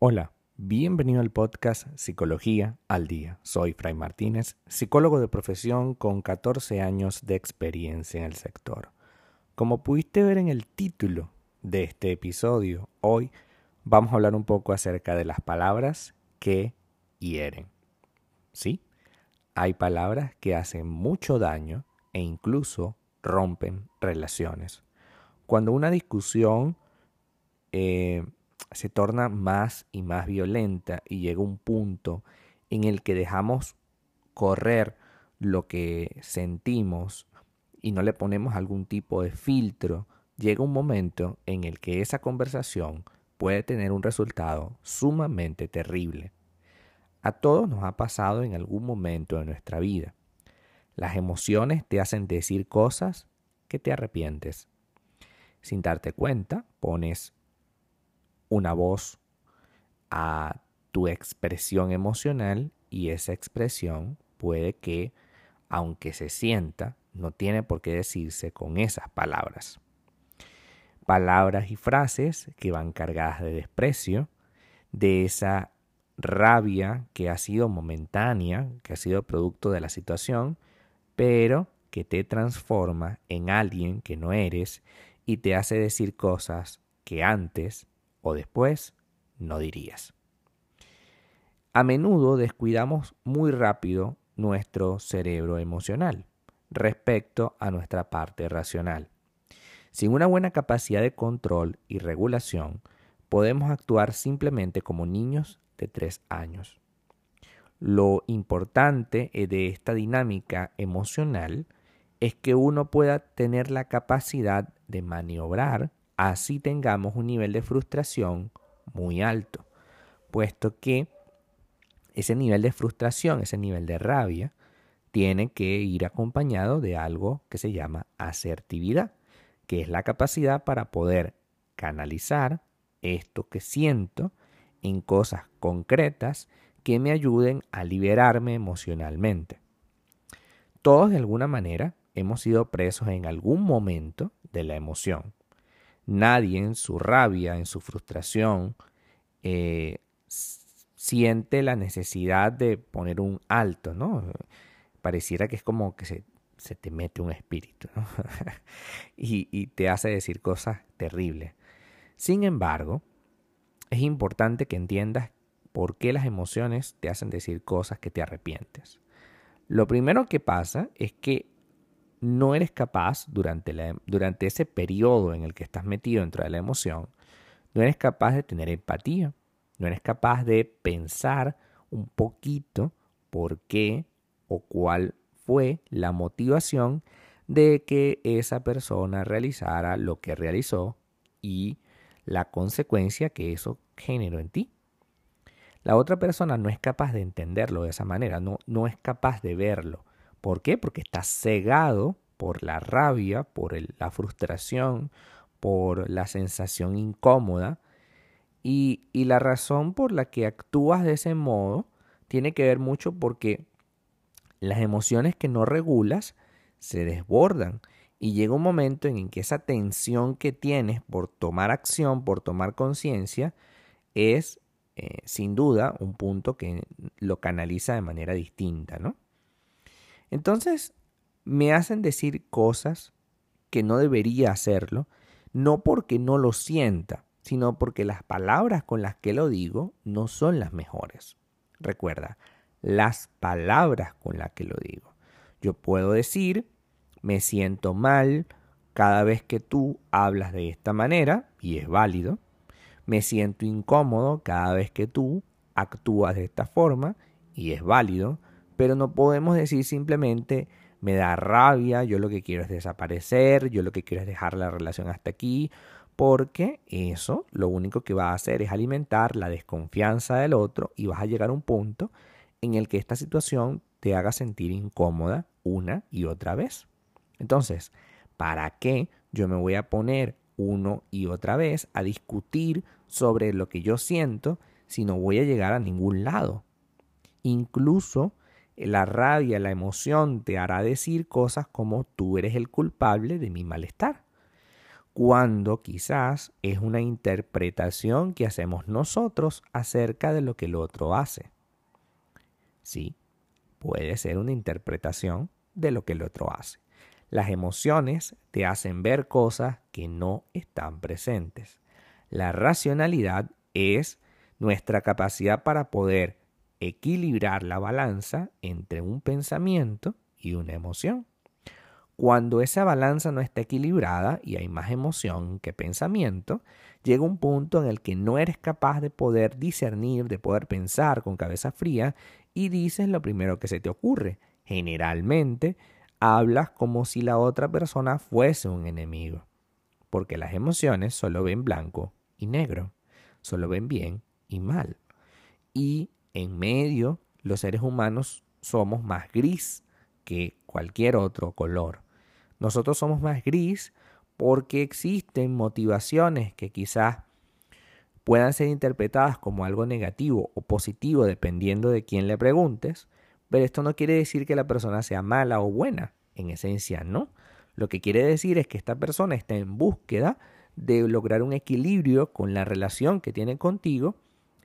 Hola, bienvenido al podcast Psicología al Día. Soy Fray Martínez, psicólogo de profesión con 14 años de experiencia en el sector. Como pudiste ver en el título de este episodio, hoy vamos a hablar un poco acerca de las palabras que hieren. ¿Sí? Hay palabras que hacen mucho daño e incluso rompen relaciones. Cuando una discusión eh, se torna más y más violenta y llega un punto en el que dejamos correr lo que sentimos y no le ponemos algún tipo de filtro, llega un momento en el que esa conversación puede tener un resultado sumamente terrible. A todos nos ha pasado en algún momento de nuestra vida. Las emociones te hacen decir cosas que te arrepientes. Sin darte cuenta, pones una voz a tu expresión emocional y esa expresión puede que, aunque se sienta, no tiene por qué decirse con esas palabras. Palabras y frases que van cargadas de desprecio, de esa rabia que ha sido momentánea, que ha sido producto de la situación, pero que te transforma en alguien que no eres y te hace decir cosas que antes o después no dirías. A menudo descuidamos muy rápido nuestro cerebro emocional respecto a nuestra parte racional. Sin una buena capacidad de control y regulación, podemos actuar simplemente como niños de tres años. Lo importante de esta dinámica emocional es que uno pueda tener la capacidad de maniobrar así tengamos un nivel de frustración muy alto, puesto que ese nivel de frustración, ese nivel de rabia, tiene que ir acompañado de algo que se llama asertividad, que es la capacidad para poder canalizar esto que siento en cosas concretas que me ayuden a liberarme emocionalmente. Todos de alguna manera hemos sido presos en algún momento de la emoción. Nadie en su rabia, en su frustración, eh, siente la necesidad de poner un alto, ¿no? Pareciera que es como que se, te mete un espíritu, ¿no? y, y te hace decir cosas terribles. Sin embargo, es importante que entiendas por qué las emociones te hacen decir cosas que te arrepientes. Lo primero que pasa es que no eres capaz durante, durante ese periodo en el que estás metido dentro de la emoción, no eres capaz de tener empatía, no eres capaz de pensar un poquito por qué o cuál fue la motivación de que esa persona realizara lo que realizó y la consecuencia que eso generó en ti. La otra persona no es capaz de entenderlo de esa manera, no, no es capaz de verlo. ¿Por qué? Porque está cegado por la rabia, por la frustración, por la sensación incómoda. Y, y la razón por la que actúas de ese modo tiene que ver mucho porque las emociones que no regulas se desbordan y llega un momento en que esa tensión que tienes por tomar acción, por tomar conciencia, es eh, sin duda un punto que lo canaliza de manera distinta, ¿no? Entonces, me hacen decir cosas que no debería hacerlo, no porque no lo sienta, sino porque las palabras con las que lo digo no son las mejores. Recuerda, las palabras con las que lo digo. Yo puedo decir, me siento mal cada vez que tú hablas de esta manera, y es válido. Me siento incómodo cada vez que tú actúas de esta forma, y es válido pero no podemos decir simplemente me da rabia, yo lo que quiero es desaparecer, yo lo que quiero es dejar la relación hasta aquí, porque eso lo único que va a hacer es alimentar la desconfianza del otro y vas a llegar a un punto en el que esta situación te haga sentir incómoda una y otra vez. Entonces, ¿para qué yo me voy a poner uno y otra vez a discutir sobre lo que yo siento si no voy a llegar a ningún lado? Incluso la rabia, la emoción te hará decir cosas como tú eres el culpable de mi malestar, cuando quizás es una interpretación que hacemos nosotros acerca de lo que el otro hace. Sí, puede ser una interpretación de lo que el otro hace. Las emociones te hacen ver cosas que no están presentes. La racionalidad es nuestra capacidad para poder equilibrar la balanza entre un pensamiento y una emoción. Cuando esa balanza no está equilibrada y hay más emoción que pensamiento, llega un punto en el que no eres capaz de poder discernir, de poder pensar con cabeza fría y dices lo primero que se te ocurre. Generalmente hablas como si la otra persona fuese un enemigo, porque las emociones solo ven blanco y negro, solo ven bien y mal. Y en medio, los seres humanos somos más gris que cualquier otro color. Nosotros somos más gris porque existen motivaciones que quizás puedan ser interpretadas como algo negativo o positivo dependiendo de quién le preguntes, pero esto no quiere decir que la persona sea mala o buena, en esencia no. Lo que quiere decir es que esta persona está en búsqueda de lograr un equilibrio con la relación que tiene contigo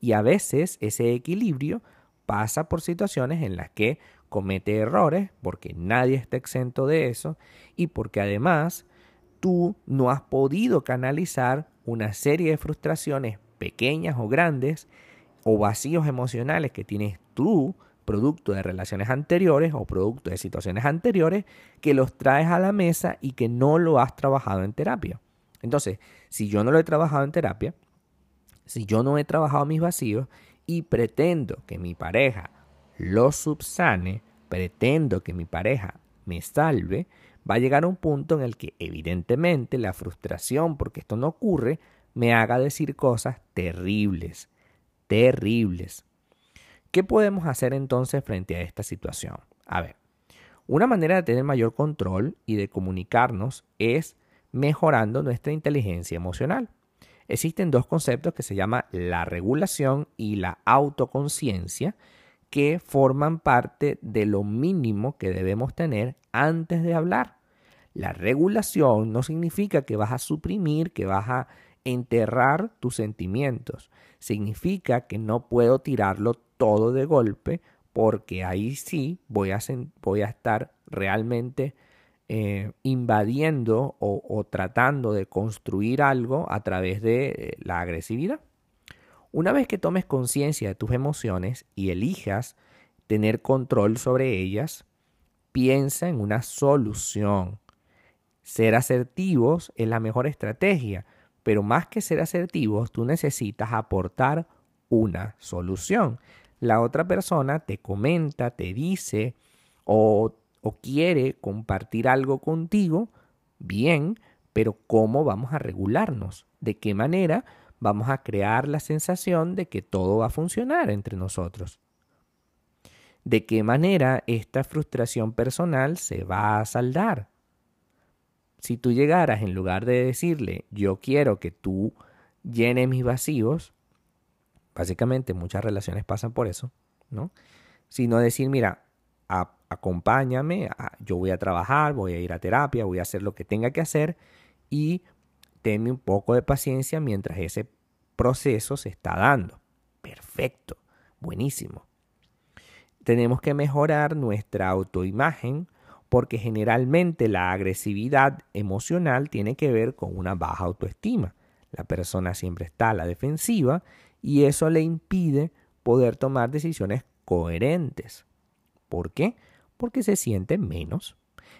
y a veces ese equilibrio pasa por situaciones en las que comete errores, porque nadie está exento de eso, y porque además tú no has podido canalizar una serie de frustraciones pequeñas o grandes o vacíos emocionales que tienes tú, producto de relaciones anteriores o producto de situaciones anteriores, que los traes a la mesa y que no lo has trabajado en terapia. Entonces, si yo no lo he trabajado en terapia, si yo no he trabajado mis vacíos y pretendo que mi pareja lo subsane, pretendo que mi pareja me salve, va a llegar un punto en el que evidentemente la frustración porque esto no ocurre me haga decir cosas terribles, terribles. ¿Qué podemos hacer entonces frente a esta situación? A ver, una manera de tener mayor control y de comunicarnos es mejorando nuestra inteligencia emocional. Existen dos conceptos que se llaman la regulación y la autoconciencia que forman parte de lo mínimo que debemos tener antes de hablar. La regulación no significa que vas a suprimir, que vas a enterrar tus sentimientos. Significa que no puedo tirarlo todo de golpe porque ahí sí voy a, voy a estar realmente eh, invadiendo o, tratando de construir algo a través de eh, la agresividad. Una vez que tomes conciencia de tus emociones y elijas tener control sobre ellas, piensa en una solución. Ser asertivos es la mejor estrategia, pero más que ser asertivos, tú necesitas aportar una solución. La otra persona te comenta, te dice o o quiere compartir algo contigo, bien, pero ¿cómo vamos a regularnos? ¿De qué manera vamos a crear la sensación de que todo va a funcionar entre nosotros? ¿De qué manera esta frustración personal se va a saldar? Si tú llegaras en lugar de decirle, yo quiero que tú llenes mis vacíos, básicamente muchas relaciones pasan por eso, ¿no? Sino decir, mira, acompáñame, yo voy a trabajar, voy a ir a terapia, voy a hacer lo que tenga que hacer y tenme un poco de paciencia mientras ese proceso se está dando. Perfecto, buenísimo. Tenemos que mejorar nuestra autoimagen porque generalmente la agresividad emocional tiene que ver con una baja autoestima. La persona siempre está a la defensiva y eso le impide poder tomar decisiones coherentes. ¿Por qué? Porque se siente menos.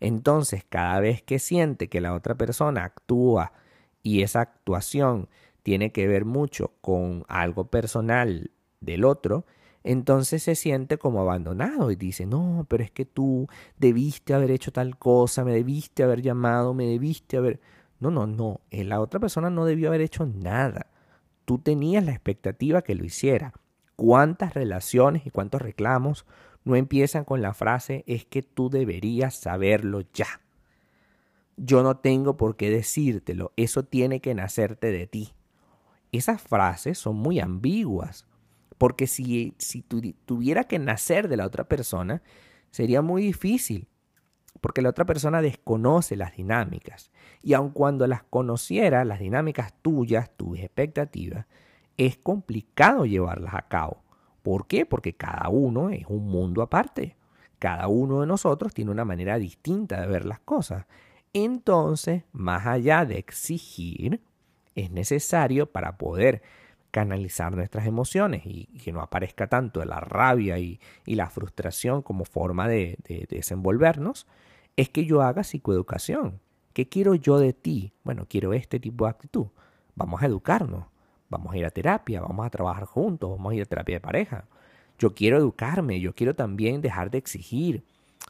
Entonces, cada vez que siente que la otra persona actúa y esa actuación tiene que ver mucho con algo personal del otro, entonces se siente como abandonado y dice, no, pero es que tú debiste haber hecho tal cosa, me debiste haber llamado, me debiste haber... No, no, no, eh, la otra persona no debió haber hecho nada. Tú tenías la expectativa que lo hiciera. ¿Cuántas relaciones y cuántos reclamos no empiezan con la frase es que tú deberías saberlo ya. Yo no tengo por qué decírtelo, eso tiene que nacerte de ti. Esas frases son muy ambiguas. Porque si, si tuviera que nacer de la otra persona, sería muy difícil, porque la otra persona desconoce las dinámicas. Y aun cuando las conociera, las dinámicas tuyas, tus expectativas, es complicado llevarlas a cabo. ¿Por qué? Porque cada uno es un mundo aparte. Cada uno de nosotros tiene una manera distinta de ver las cosas. Entonces, más allá de exigir, es necesario para poder canalizar nuestras emociones y, que no aparezca tanto la rabia y, la frustración como forma de, de, desenvolvernos, es que yo haga psicoeducación. ¿Qué quiero yo de ti? Bueno, quiero este tipo de actitud. Vamos a educarnos, vamos a ir a terapia, vamos a trabajar juntos, vamos a ir a terapia de pareja. Yo quiero educarme, yo quiero también dejar de exigir,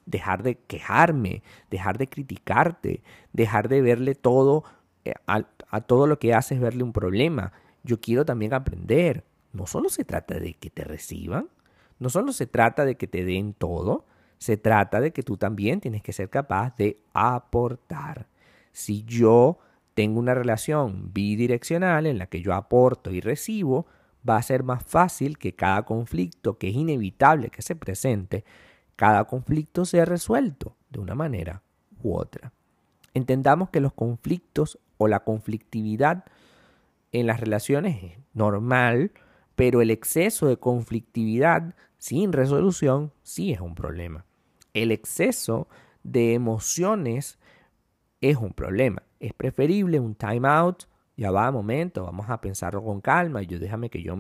dejar de quejarme, dejar de criticarte, dejar de verle todo, eh, a todo lo que haces, verle un problema. Yo quiero también aprender. No solo se trata de que te reciban, no solo se trata de que te den todo, se trata de que tú también tienes que ser capaz de aportar. Si yo tengo una relación bidireccional en la que yo aporto y recibo, va a ser más fácil que cada conflicto, que es inevitable que se presente, cada conflicto sea resuelto de una manera u otra. Entendamos que los conflictos o la conflictividad en las relaciones es normal, pero el exceso de conflictividad sin resolución sí es un problema. El exceso de emociones es un problema. Es preferible un time out, ya va, momento, vamos a pensarlo con calma. Yo déjame que yo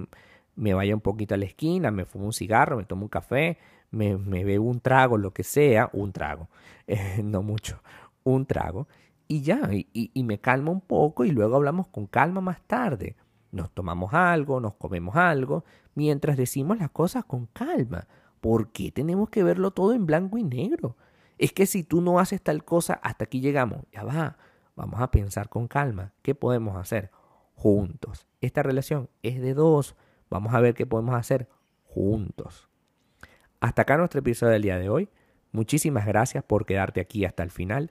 me vaya un poquito a la esquina, me fumo un cigarro, me tomo un café, me, me bebo un trago, lo que sea, un trago, eh, no mucho, un trago, y ya, y, me calmo un poco y luego hablamos con calma más tarde. Nos tomamos algo, nos comemos algo, mientras decimos las cosas con calma. ¿Por qué tenemos que verlo todo en blanco y negro? Es que si tú no haces tal cosa, hasta aquí llegamos. Ya va, vamos a pensar con calma. ¿Qué podemos hacer? Juntos. Esta relación es de dos. Vamos a ver qué podemos hacer juntos. Hasta acá nuestro episodio del día de hoy. Muchísimas gracias por quedarte aquí hasta el final.